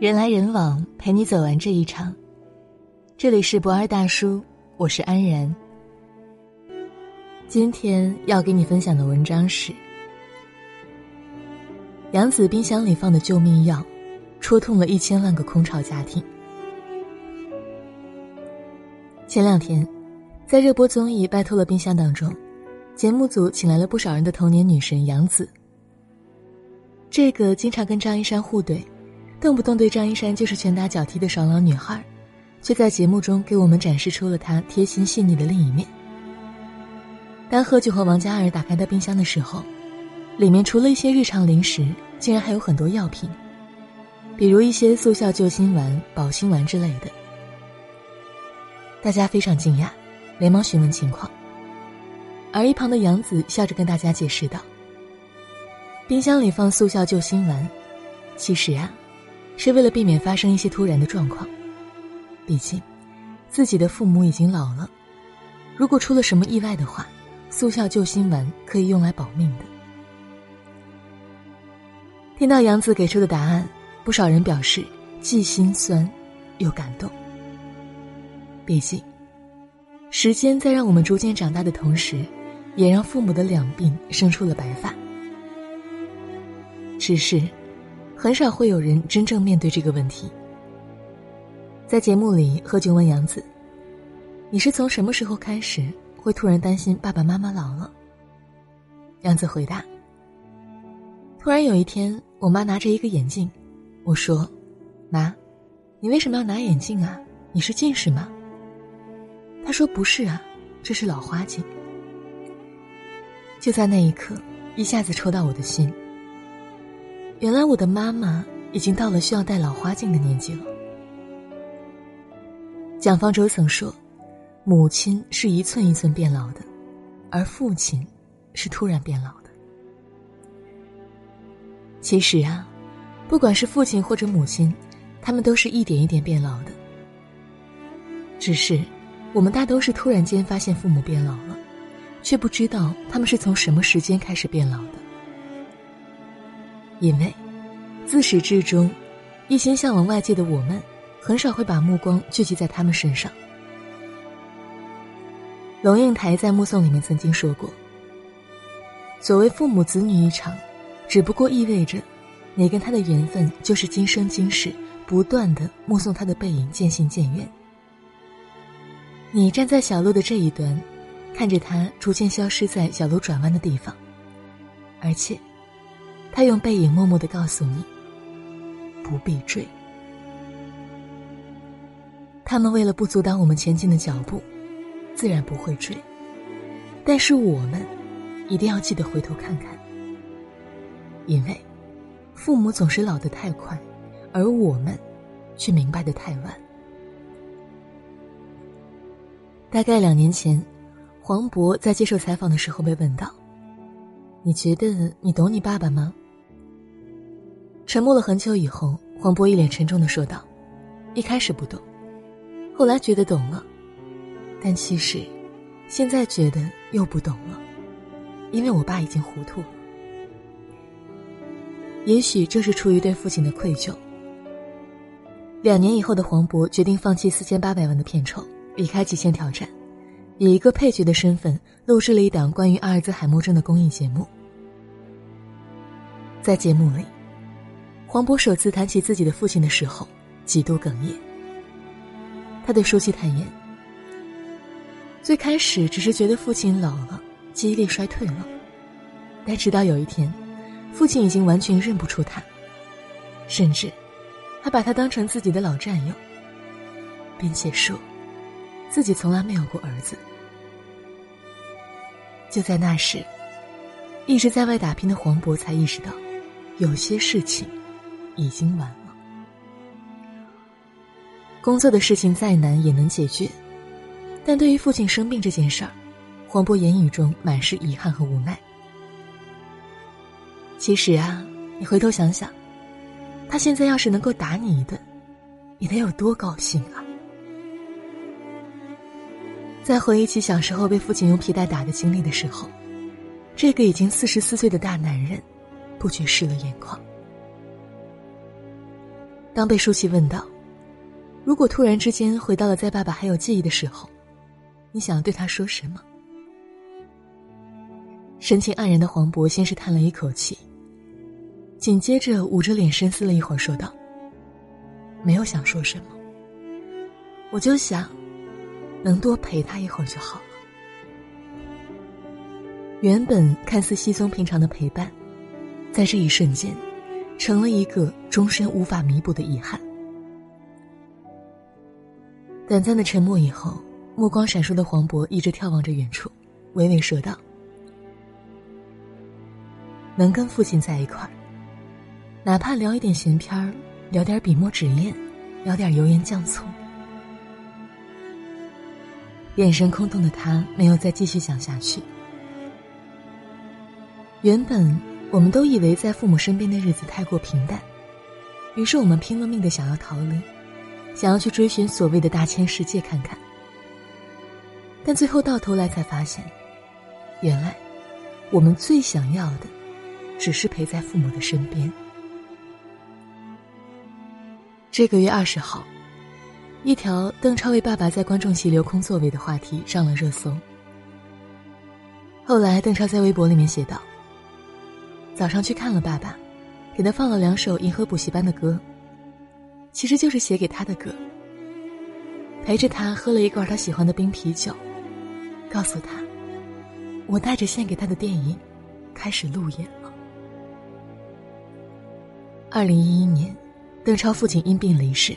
人来人往，陪你走完这一场。这里是不二大叔，我是安然。今天要给你分享的文章是：杨子冰箱里放的救命药，戳痛了一千万个空巢家庭。前两天，在热播综艺《拜托了冰箱》当中，节目组请来了不少人的童年女神杨子。这个经常跟张一山互怼。动不动对张一山就是拳打脚踢的爽朗女孩，却在节目中给我们展示出了她贴心细腻的另一面。当何炅和王嘉尔打开他冰箱的时候，里面除了一些日常零食，竟然还有很多药品，比如一些速效救心丸、保心丸之类的。大家非常惊讶，连忙询问情况。而一旁的杨子笑着跟大家解释道：“冰箱里放速效救心丸，其实啊。”是为了避免发生一些突然的状况，毕竟自己的父母已经老了，如果出了什么意外的话，速效救心丸可以用来保命的。听到杨子给出的答案，不少人表示既心酸又感动。毕竟，时间在让我们逐渐长大的同时，也让父母的两鬓生出了白发。只是。很少会有人真正面对这个问题。在节目里，何炅问杨子：“你是从什么时候开始会突然担心爸爸妈妈老了？”杨子回答：“突然有一天，我妈拿着一个眼镜，我说：‘妈，你为什么要拿眼镜啊？你是近视吗？’她说：‘不是啊，这是老花镜。’就在那一刻，一下子戳到我的心。”原来我的妈妈已经到了需要戴老花镜的年纪了。蒋方舟曾说：“母亲是一寸一寸变老的，而父亲是突然变老的。”其实啊，不管是父亲或者母亲，他们都是一点一点变老的。只是，我们大都是突然间发现父母变老了，却不知道他们是从什么时间开始变老的。因为，自始至终，一心向往外界的我们，很少会把目光聚集在他们身上。龙应台在《目送》里面曾经说过：“所谓父母子女一场，只不过意味着，你跟他的缘分就是今生今世不断的目送他的背影渐行渐远。你站在小路的这一端，看着他逐渐消失在小路转弯的地方，而且。”他用背影默默的告诉你：“不必追。”他们为了不阻挡我们前进的脚步，自然不会追。但是我们一定要记得回头看看，因为父母总是老得太快，而我们却明白的太晚。大概两年前，黄渤在接受采访的时候被问到。你觉得你懂你爸爸吗？沉默了很久以后，黄渤一脸沉重的说道：“一开始不懂，后来觉得懂了，但其实，现在觉得又不懂了，因为我爸已经糊涂了。也许这是出于对父亲的愧疚。”两年以后的黄渤决定放弃四千八百万的片酬，离开《极限挑战》，以一个配角的身份录制了一档关于阿尔兹海默症的公益节目。在节目里，黄渤首次谈起自己的父亲的时候，几度哽咽。他对舒淇坦言：“最开始只是觉得父亲老了，记忆力衰退了，但直到有一天，父亲已经完全认不出他，甚至，还把他当成自己的老战友，并且说，自己从来没有过儿子。”就在那时，一直在外打拼的黄渤才意识到。有些事情已经晚了。工作的事情再难也能解决，但对于父亲生病这件事儿，黄渤言语中满是遗憾和无奈。其实啊，你回头想想，他现在要是能够打你一顿，你得有多高兴啊！在回忆起小时候被父亲用皮带打的经历的时候，这个已经四十四岁的大男人。不觉湿了眼眶。当被舒淇问到：“如果突然之间回到了在爸爸还有记忆的时候，你想要对他说什么？”神情黯然的黄渤先是叹了一口气，紧接着捂着脸深思了一会儿，说道：“没有想说什么，我就想，能多陪他一会儿就好了。”原本看似稀松平常的陪伴，在这一瞬间，成了一个终身无法弥补的遗憾。短暂的沉默以后，目光闪烁的黄渤一直眺望着远处，娓娓说道：“能跟父亲在一块儿，哪怕聊一点闲篇儿，聊点笔墨纸砚，聊点油盐酱醋。”眼神空洞的他没有再继续讲下去。原本我们都以为在父母身边的日子太过平淡，于是我们拼了命的想要逃离，想要去追寻所谓的大千世界看看。但最后到头来才发现，原来我们最想要的，只是陪在父母的身边。这个月二十号，一条邓超为爸爸在观众席留空座位的话题上了热搜。后来，邓超在微博里面写道。早上去看了爸爸，给他放了两首银河补习班的歌，其实就是写给他的歌。陪着他喝了一罐他喜欢的冰啤酒，告诉他，我带着献给他的电影，开始路演了。二零一一年，邓超父亲因病离世，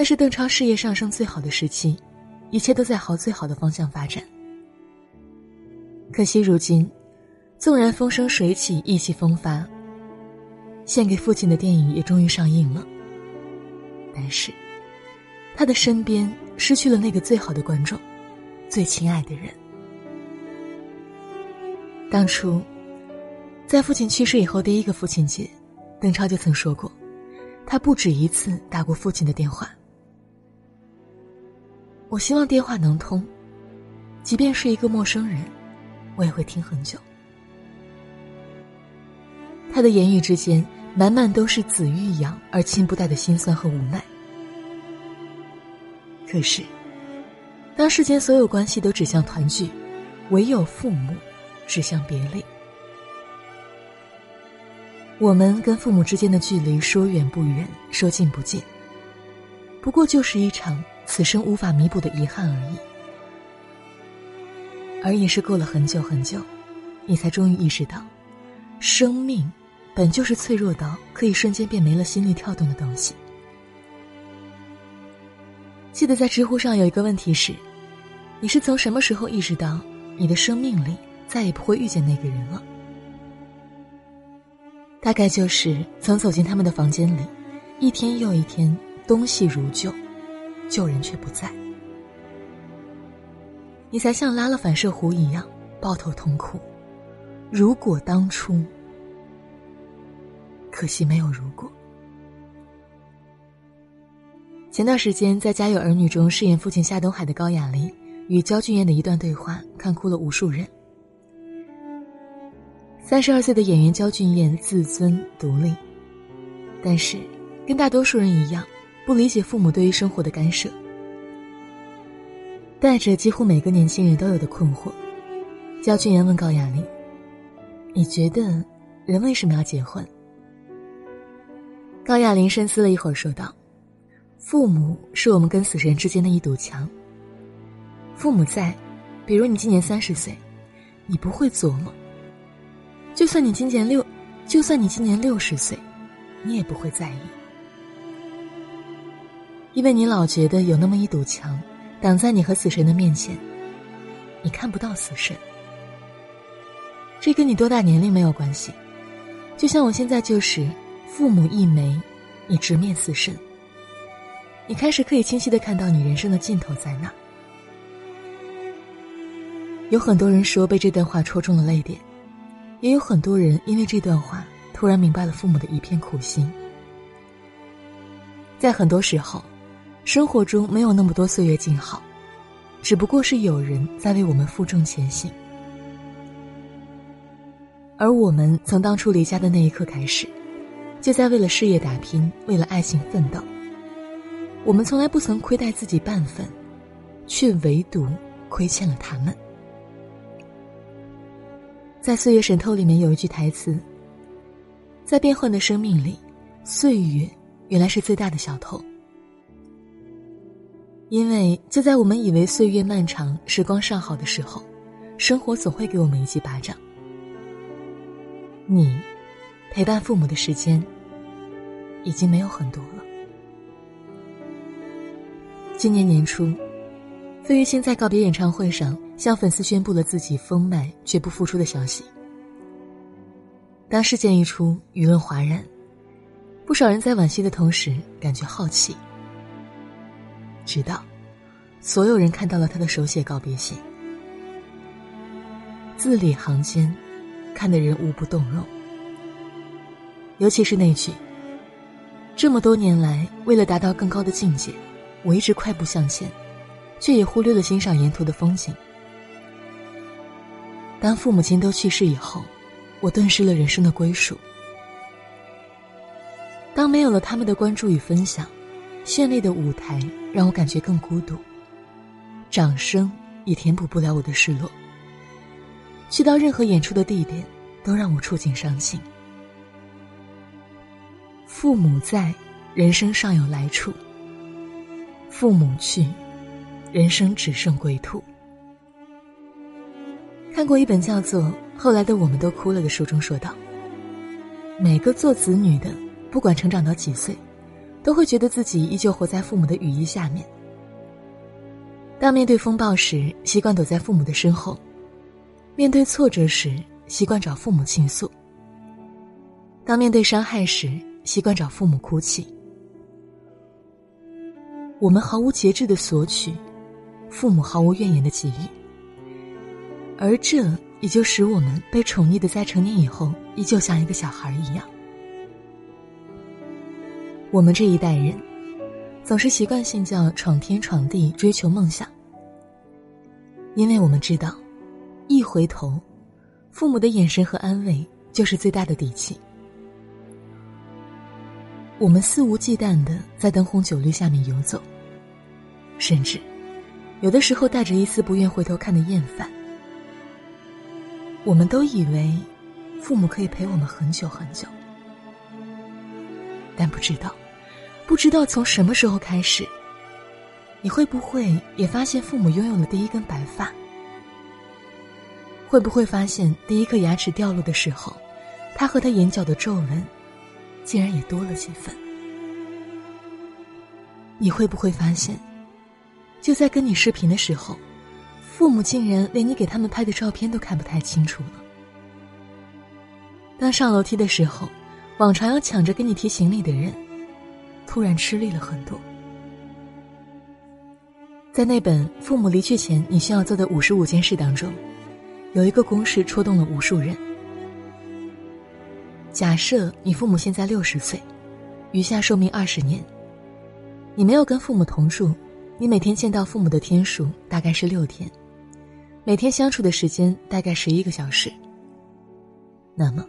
那是邓超事业上升最好的时期，一切都在朝最好的方向发展。可惜如今。纵然风生水起，意气风发。献给父亲的电影也终于上映了。但是，他的身边失去了那个最好的观众，最亲爱的人。当初，在父亲去世以后第一个父亲节，邓超就曾说过，他不止一次打过父亲的电话。我希望电话能通，即便是一个陌生人，我也会听很久。他的言语之间，满满都是子欲养而亲不待的心酸和无奈。可是，当世间所有关系都指向团聚，唯有父母指向别离。我们跟父母之间的距离，说远不远，说近不近，不过就是一场此生无法弥补的遗憾而已。而也是过了很久很久，你才终于意识到，生命。本就是脆弱到可以瞬间变没了心率跳动的东西。记得在知乎上有一个问题是：你是从什么时候意识到你的生命里再也不会遇见那个人了？大概就是从走进他们的房间里，一天又一天，东西如旧，旧人却不在，你才像拉了反射弧一样抱头痛哭。如果当初。可惜没有如果。前段时间在《家有儿女》中饰演父亲夏东海的高亚麟，与焦俊艳的一段对话，看哭了无数人。三十二岁的演员焦俊艳自尊独立，但是跟大多数人一样，不理解父母对于生活的干涉，带着几乎每个年轻人都有的困惑，焦俊艳问高亚麟：“你觉得人为什么要结婚？”高亚麟深思了一会儿，说道：“父母是我们跟死神之间的一堵墙。父母在，比如你今年三十岁，你不会琢磨；就算你今年六，就算你今年六十岁，你也不会在意，因为你老觉得有那么一堵墙，挡在你和死神的面前，你看不到死神。这跟你多大年龄没有关系，就像我现在就是。”父母一枚，你直面死神。你开始可以清晰的看到你人生的尽头在哪。有很多人说被这段话戳中了泪点，也有很多人因为这段话突然明白了父母的一片苦心。在很多时候，生活中没有那么多岁月静好，只不过是有人在为我们负重前行。而我们从当初离家的那一刻开始。就在为了事业打拼，为了爱情奋斗。我们从来不曾亏待自己半分，却唯独亏欠了他们。在《岁月神偷》里面有一句台词：“在变幻的生命里，岁月原来是最大的小偷。”因为就在我们以为岁月漫长、时光尚好的时候，生活总会给我们一记巴掌。你陪伴父母的时间已经没有很多了。今年年初，费玉清在告别演唱会上向粉丝宣布了自己封麦绝不复出的消息。当事件一出，舆论哗然，不少人在惋惜的同时感觉好奇。直到，所有人看到了他的手写告别信，字里行间。看的人无不动容，尤其是那句：“这么多年来，为了达到更高的境界，我一直快步向前，却也忽略了欣赏沿途的风景。”当父母亲都去世以后，我顿失了人生的归属。当没有了他们的关注与分享，绚丽的舞台让我感觉更孤独，掌声也填补不了我的失落。去到任何演出的地点，都让我触景伤情。父母在，人生尚有来处；父母去，人生只剩归途。看过一本叫做《后来的我们都哭了》的书中说道：“每个做子女的，不管成长到几岁，都会觉得自己依旧活在父母的羽翼下面。当面对风暴时，习惯躲在父母的身后。”面对挫折时，习惯找父母倾诉；当面对伤害时，习惯找父母哭泣。我们毫无节制的索取，父母毫无怨言的给予，而这也就使我们被宠溺的在成年以后，依旧像一个小孩一样。我们这一代人，总是习惯性叫闯天闯地追求梦想，因为我们知道。一回头，父母的眼神和安慰就是最大的底气。我们肆无忌惮的在灯红酒绿下面游走，甚至有的时候带着一丝不愿回头看的厌烦。我们都以为父母可以陪我们很久很久，但不知道，不知道从什么时候开始，你会不会也发现父母拥有了第一根白发？会不会发现，第一颗牙齿掉落的时候，他和他眼角的皱纹，竟然也多了几分？你会不会发现，就在跟你视频的时候，父母竟然连你给他们拍的照片都看不太清楚了？当上楼梯的时候，往常要抢着给你提行李的人，突然吃力了很多。在那本《父母离去前你需要做的五十五件事》当中。有一个公式戳动了无数人。假设你父母现在六十岁，余下寿命二十年。你没有跟父母同住，你每天见到父母的天数大概是六天，每天相处的时间大概十一个小时。那么，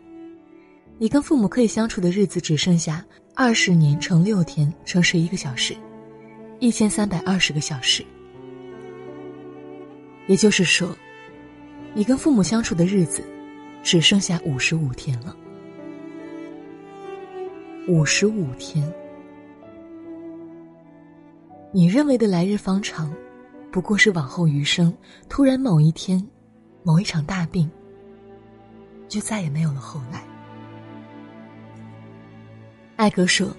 你跟父母可以相处的日子只剩下二十年乘六天乘十一个小时，一千三百二十个小时。也就是说。你跟父母相处的日子，只剩下五十五天了。五十五天，你认为的来日方长，不过是往后余生。突然某一天，某一场大病，就再也没有了后来。艾格说：“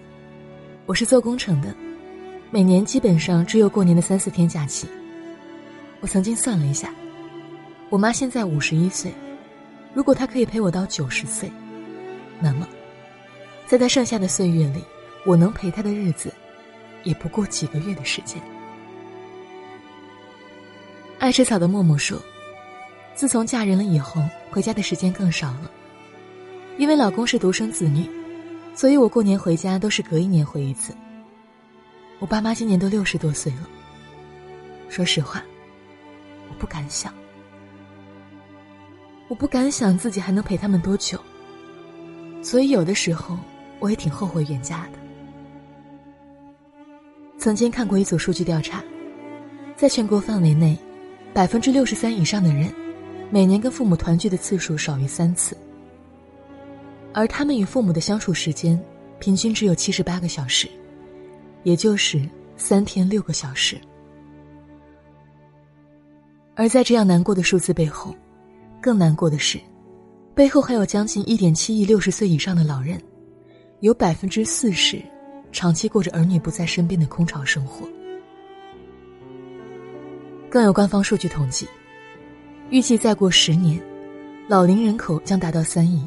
我是做工程的，每年基本上只有过年的三四天假期。我曾经算了一下。”我妈现在五十一岁，如果她可以陪我到九十岁，那么，在她剩下的岁月里，我能陪她的日子，也不过几个月的时间。爱吃草的默默说：“自从嫁人了以后，回家的时间更少了，因为老公是独生子女，所以我过年回家都是隔一年回一次。我爸妈今年都六十多岁了，说实话，我不敢想。”我不敢想自己还能陪他们多久，所以有的时候，我也挺后悔远嫁的。曾经看过一组数据调查，在全国范围内，百分之六十三以上的人，每年跟父母团聚的次数少于三次，而他们与父母的相处时间，平均只有七十八个小时，也就是三天六个小时。而在这样难过的数字背后，更难过的是，背后还有将近一点七亿六十岁以上的老人，有百分之四十长期过着儿女不在身边的空巢生活。更有官方数据统计，预计再过十年，老龄人口将达到三亿，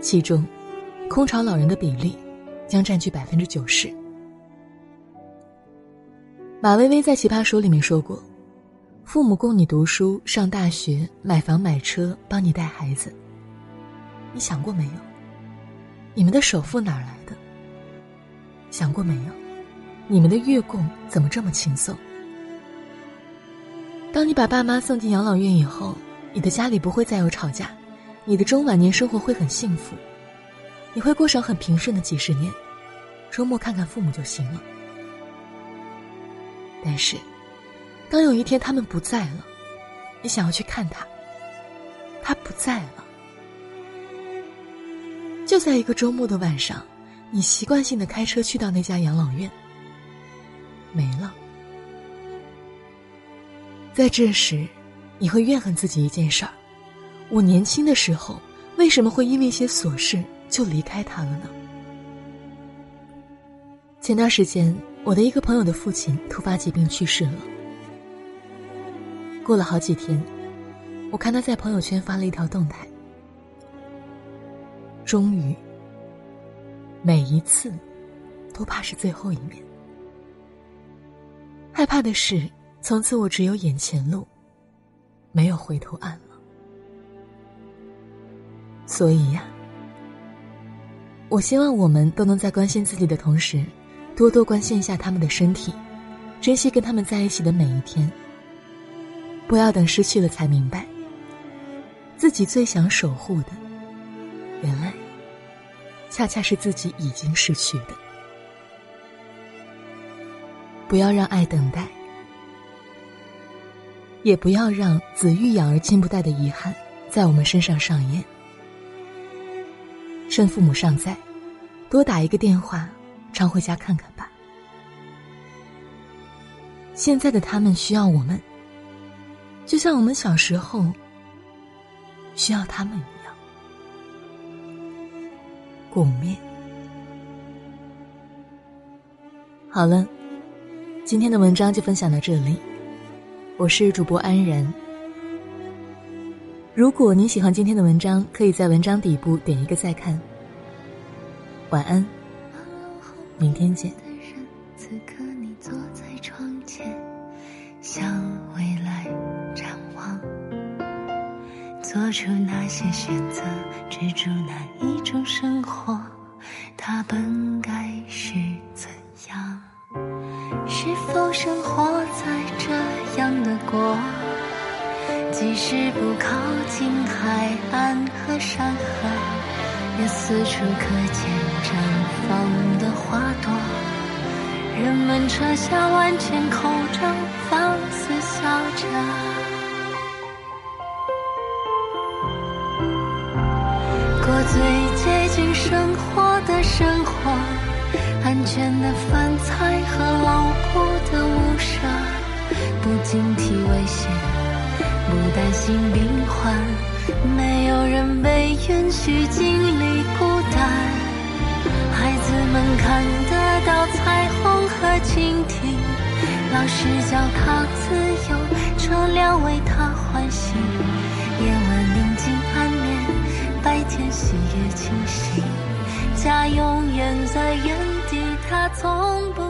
其中，空巢老人的比例将占据百分之九十。马薇薇在《奇葩说》里面说过。父母供你读书、上大学、买房买车，帮你带孩子。你想过没有？你们的首付哪来的？想过没有？你们的月供怎么这么轻松？当你把爸妈送进养老院以后，你的家里不会再有吵架，你的中晚年生活会很幸福，你会过上很平顺的几十年，周末看看父母就行了。但是。当有一天他们不在了，你想要去看他，他不在了。就在一个周末的晚上，你习惯性的开车去到那家养老院，没了。在这时，你会怨恨自己一件事儿：我年轻的时候为什么会因为一些琐事就离开他了呢？前段时间，我的一个朋友的父亲突发疾病去世了。过了好几天，我看他在朋友圈发了一条动态。终于，每一次，都怕是最后一面。害怕的是，从此我只有眼前路，没有回头岸了。所以呀，我希望我们都能在关心自己的同时，多多关心一下他们的身体，珍惜跟他们在一起的每一天。不要等失去了才明白，自己最想守护的，原来恰恰是自己已经失去的。不要让爱等待，也不要让子欲养而亲不待的遗憾在我们身上上演。趁父母尚在，多打一个电话，常回家看看吧。现在的他们需要我们。就像我们小时候需要他们一样，共勉。好了，今天的文章就分享到这里，我是主播安然。如果您喜欢今天的文章，可以在文章底部点一个再看。晚安，明天见。做出那些选择，执着哪一种生活，它本该是怎样？是否生活在这样的国，即使不靠近海岸和山河，也四处可见绽放的花朵。人们扯下万千口罩，放肆笑着。过最接近生活的生活，安全的饭菜和牢固的屋舍，不警惕危险，不担心病患，没有人被允许经历孤单。孩子们看得到彩虹和蜻蜓，老师教他自由，车辆为他欢喜，夜晚宁静安眠。白天喜悦清醒，家永远在原地，他从不。